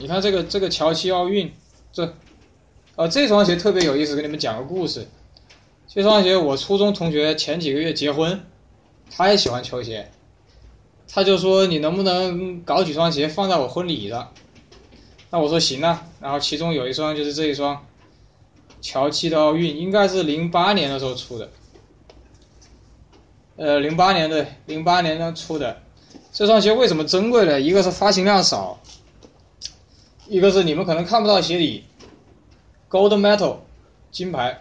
你看这个这个乔七奥运，这，呃，这双鞋特别有意思，给你们讲个故事。这双鞋我初中同学前几个月结婚，他也喜欢球鞋，他就说你能不能搞几双鞋放在我婚礼上？那我说行啊。然后其中有一双就是这一双，乔七的奥运，应该是零八年的时候出的。呃，零八年的，零八年的出的，这双鞋为什么珍贵呢？一个是发行量少，一个是你们可能看不到鞋底，gold metal，金牌，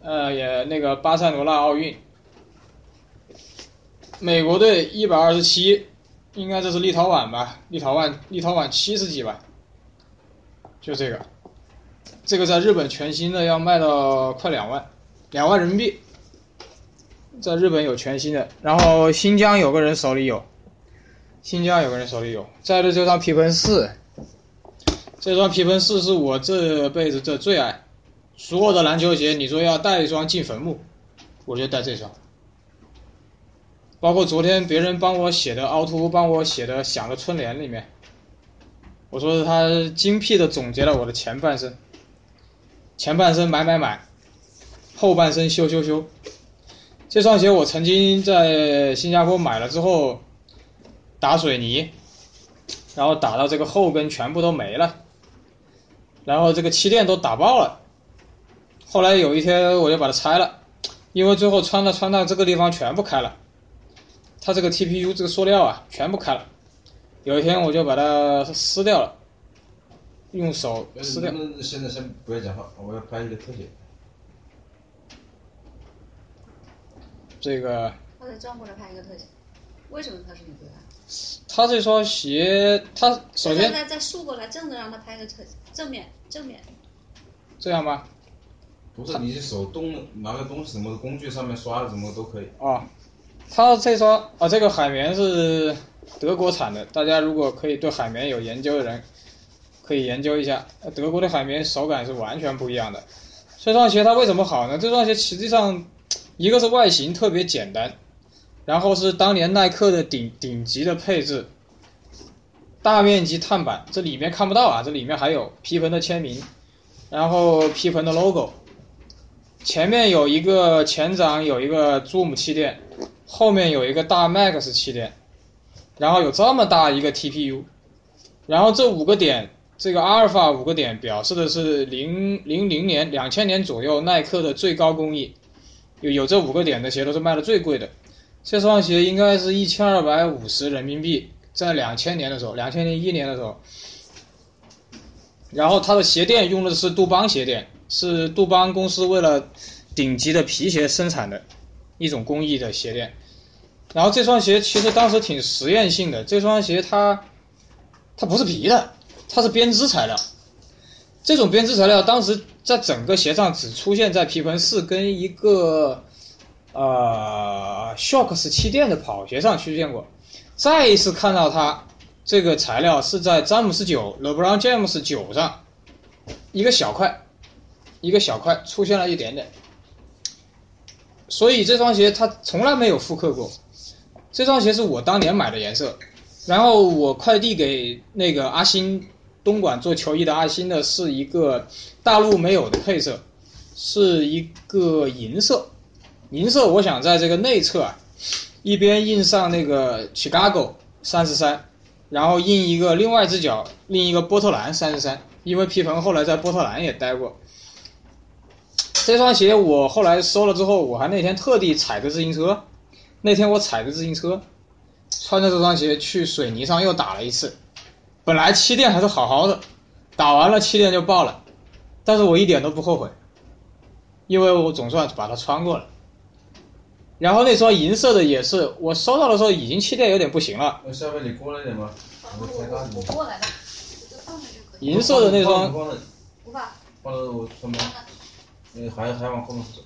呃，也那个巴塞罗那奥运，美国队一百二十七，应该这是立陶宛吧？立陶宛，立陶宛七十几吧？就这个，这个在日本全新的要卖到快两万，两万人民币。在日本有全新的，然后新疆有个人手里有，新疆有个人手里有。再的这双皮蓬四，这双皮蓬四是我这辈子的最爱，所有的篮球鞋，你说要带一双进坟墓，我就带这双。包括昨天别人帮我写的凹凸，帮我写的想的春联里面，我说他精辟的总结了我的前半生，前半生买买买，后半生修修修。这双鞋我曾经在新加坡买了之后，打水泥，然后打到这个后跟全部都没了，然后这个气垫都打爆了。后来有一天我就把它拆了，因为最后穿到穿到这个地方全部开了，它这个 TPU 这个塑料啊全部开了。有一天我就把它撕掉了，用手撕掉。现在先不要讲话，我要拍一个特写。这个，或者转过来拍一个特写，为什么他是你最爱？他这双鞋，他首先再再竖过来，正着让他拍个正正面正面。这样吧？不是，你手动拿个东西什么工具上面刷什么都可以。啊，他这双啊，这个海绵是德国产的，大家如果可以对海绵有研究的人，可以研究一下，德国的海绵手感是完全不一样的。这双鞋它为什么好呢？这双鞋实际上。一个是外形特别简单，然后是当年耐克的顶顶级的配置，大面积碳板，这里面看不到啊，这里面还有皮蓬的签名，然后皮蓬的 logo，前面有一个前掌有一个 Zoom 气垫，后面有一个大 Max 气垫，然后有这么大一个 TPU，然后这五个点，这个阿尔法五个点表示的是零零零年两千年左右耐克的最高工艺。有有这五个点的鞋都是卖的最贵的，这双鞋应该是一千二百五十人民币，在两千年的时候，两千零一年的时候，然后它的鞋垫用的是杜邦鞋垫，是杜邦公司为了顶级的皮鞋生产的一种工艺的鞋垫，然后这双鞋其实当时挺实验性的，这双鞋它它不是皮的，它是编织材料。这种编织材料当时在整个鞋上只出现在皮蓬四跟一个呃 Shocks 气垫的跑鞋上出现过，再一次看到它这个材料是在詹姆斯九 LeBron James 九上一个小块一个小块出现了一点点，所以这双鞋它从来没有复刻过。这双鞋是我当年买的颜色，然后我快递给那个阿星。东莞做球衣的阿星的是一个大陆没有的配色，是一个银色，银色。我想在这个内侧啊，一边印上那个 Chicago 三十三，然后印一个另外一只脚，另一个波特兰三十三。因为皮蓬后来在波特兰也待过。这双鞋我后来收了之后，我还那天特地踩着自行车，那天我踩着自行车，穿着这双鞋去水泥上又打了一次。本来气垫还是好好的，打完了气垫就爆了，但是我一点都不后悔，因为我总算把它穿过了。然后那双银色的也是，我收到的时候已经气垫有点不行了。那下面你过来点吗？我我过来的，银色的那双。放到我还还往后面走。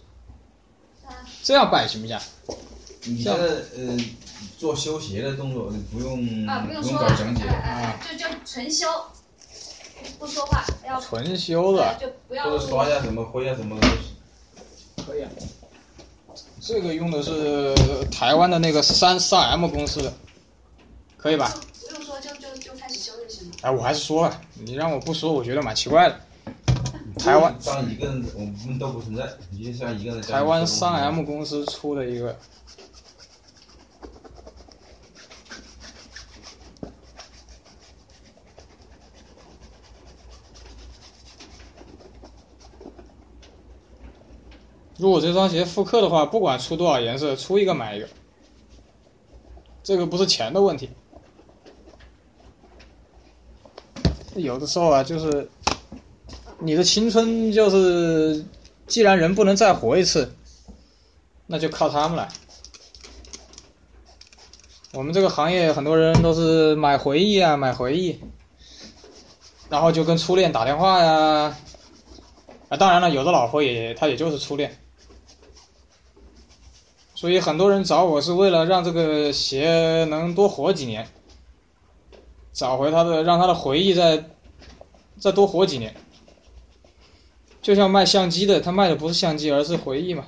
这样摆行不行？你现在呃。做修鞋的动作，你不用啊，不用搞讲解啊，就就纯修，不说话，要纯修的，就不要刷呀什么灰啊什么的都行。可以啊，这个用的是台湾的那个三三 M 公司的，可以吧？不用说，就就就开始修就哎，我还是说吧，你让我不说，我觉得蛮奇怪的。台湾当一个人，我们都不存在，你就像一个人台湾三 M 公司出的一个，如果这双鞋复刻的话，不管出多少颜色，出一个买一个，这个不是钱的问题。有的时候啊，就是你的青春就是，既然人不能再活一次，那就靠他们了。我们这个行业很多人都是买回忆啊，买回忆，然后就跟初恋打电话呀。啊，当然了，有的老婆也她也就是初恋，所以很多人找我是为了让这个鞋能多活几年，找回他的让他的回忆再再多活几年。就像卖相机的，他卖的不是相机，而是回忆嘛。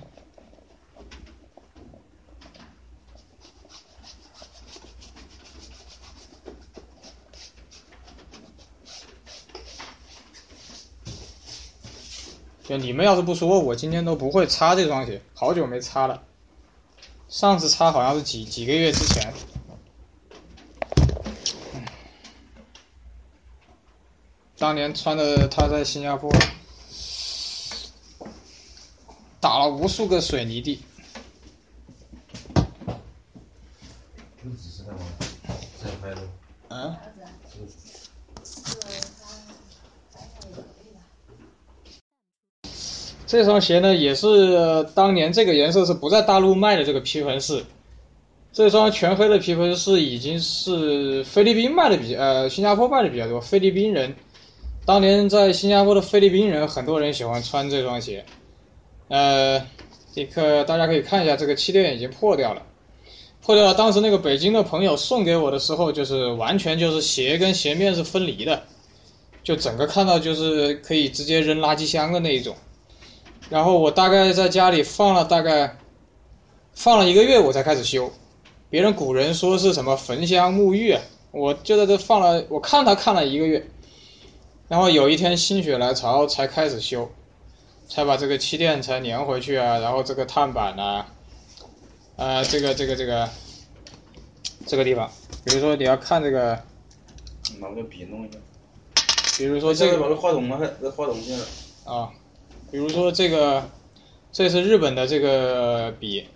就你们要是不说，我今天都不会擦这双鞋，好久没擦了。上次差好像是几几个月之前。当年穿的他在新加坡打了无数个水泥地，不只是在玩，在拍的。嗯，儿子，这个他白菜也可以吧？这双鞋呢也是呃当年这个颜色是不在大陆卖的这个皮盆式，这双全黑的皮盆式已经是菲律宾卖的比呃新加坡卖的比较多，菲律宾人当年在新加坡的菲律宾人很多人喜欢穿这双鞋，呃，这个大家可以看一下这个气垫已经破掉了。破掉了。当时那个北京的朋友送给我的时候，就是完全就是鞋跟鞋面是分离的，就整个看到就是可以直接扔垃圾箱的那一种。然后我大概在家里放了大概放了一个月，我才开始修。别人古人说是什么焚香沐浴啊，我就在这放了，我看他看了一个月，然后有一天心血来潮才开始修，才把这个气垫才粘回去啊，然后这个碳板呐、啊，这个这个这个这个地方，比如说你要看这个，拿个笔弄一下。比如说这个把这话筒拿开，这话筒现在。啊，比如说这个，这是日本的这个笔，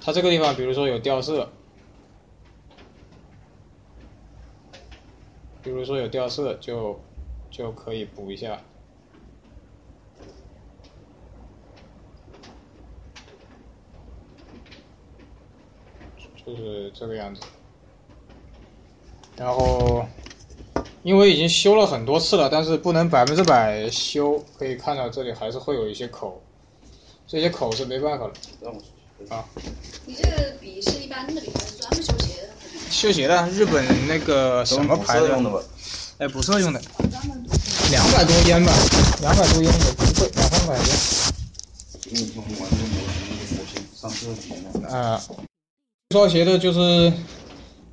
它这个地方比如说有掉色，比如说有掉色就就可以补一下。就是这个样子，然后因为已经修了很多次了，但是不能百分之百修，可以看到这里还是会有一些口，这些口是没办法的。让我出去。啊你这个笔是一般的笔还是专门修鞋的？修鞋的，日本那个什么牌子用的吧？哎，补色用的，两百多烟吧，两百多烟也不贵，两三百烟。啊，造鞋的就是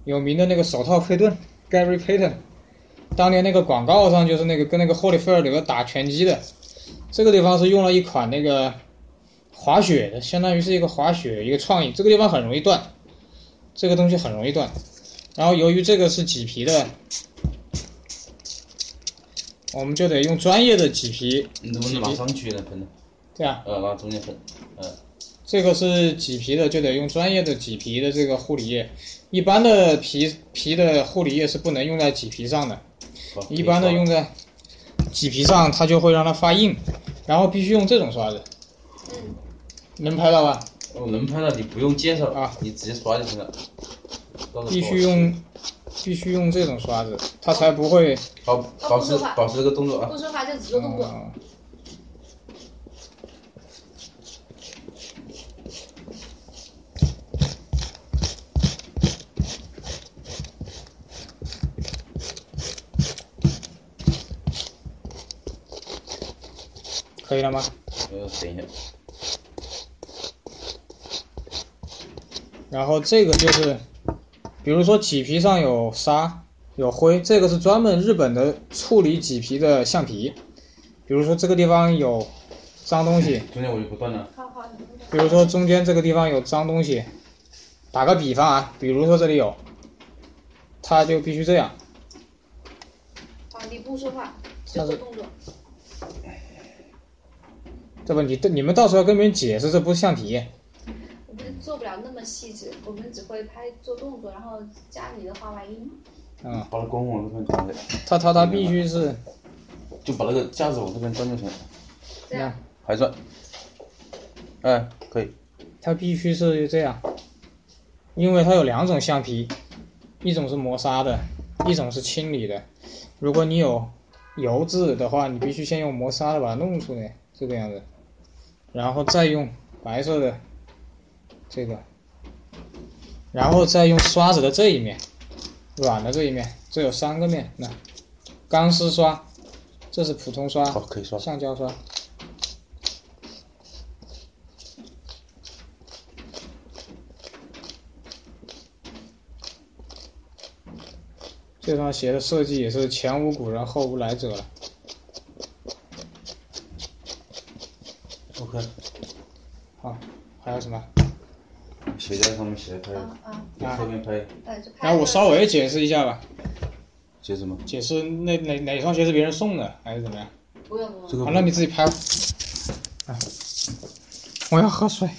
有名的那个手套佩顿 Gary Payton，当年那个广告上就是那个跟那个霍利菲尔德打拳击的，这个地方是用了一款那个滑雪的，相当于是一个滑雪一个创意，这个地方很容易断，这个东西很容易断，然后由于这个是麂皮的，我们就得用专业的麂皮，你怎么能拿上去呢？喷的，这样。呃，拿中间喷，呃，这个是麂皮的，就得用专业的麂皮的这个护理液。一般的皮皮的护理液是不能用在麂皮上的，好一般的用在麂皮上，它就会让它发硬，然后必须用这种刷子，嗯，能拍到吧？哦，能拍到你不用介绍啊，你直接刷就行了。必须用必须用这种刷子，它才不会。保保持保持这个动作啊不。说话就只做动作。嗯可以了吗？呃，等一下，然后这个就是，比如说麂皮上有沙，有灰，这个是专门日本的处理麂皮的橡皮。比如说这个地方有脏东西，中间我就不断了。好好，比如说中间这个地方有脏东西，打个比方啊，比如说这里有，它就必须这样，好，你不说话，就做动作。这不你你们到时候要跟别人解释这不是橡皮，我们做不了那么细致，我们只会拍做动作，然后加你的画外音。嗯，把它光往这边转的，它它它必须是 就把那个架子往这边转就行了，这样，还转。哎，可以。它必须是这样，因为它有两种橡皮，一种是磨砂的，一种是清理的。如果你有油渍的话，你必须先用磨砂的把它弄出来，这个样子，然后再用白色的这个，然后再用刷子的这一面，软的这一面，这有三个面，那钢丝刷，这是普通刷，好，可以刷。橡胶刷。这双鞋的设计也是前无古人后无来者了。OK，好，还有什么？鞋在上面斜拍，啊啊，往侧面拍，呃，就拍。然后我稍微解释一下吧，接着吗？解释那哪哪双鞋是别人送的还是怎么样？不用不用这。个好，那你自己拍吧。啊，我要喝水。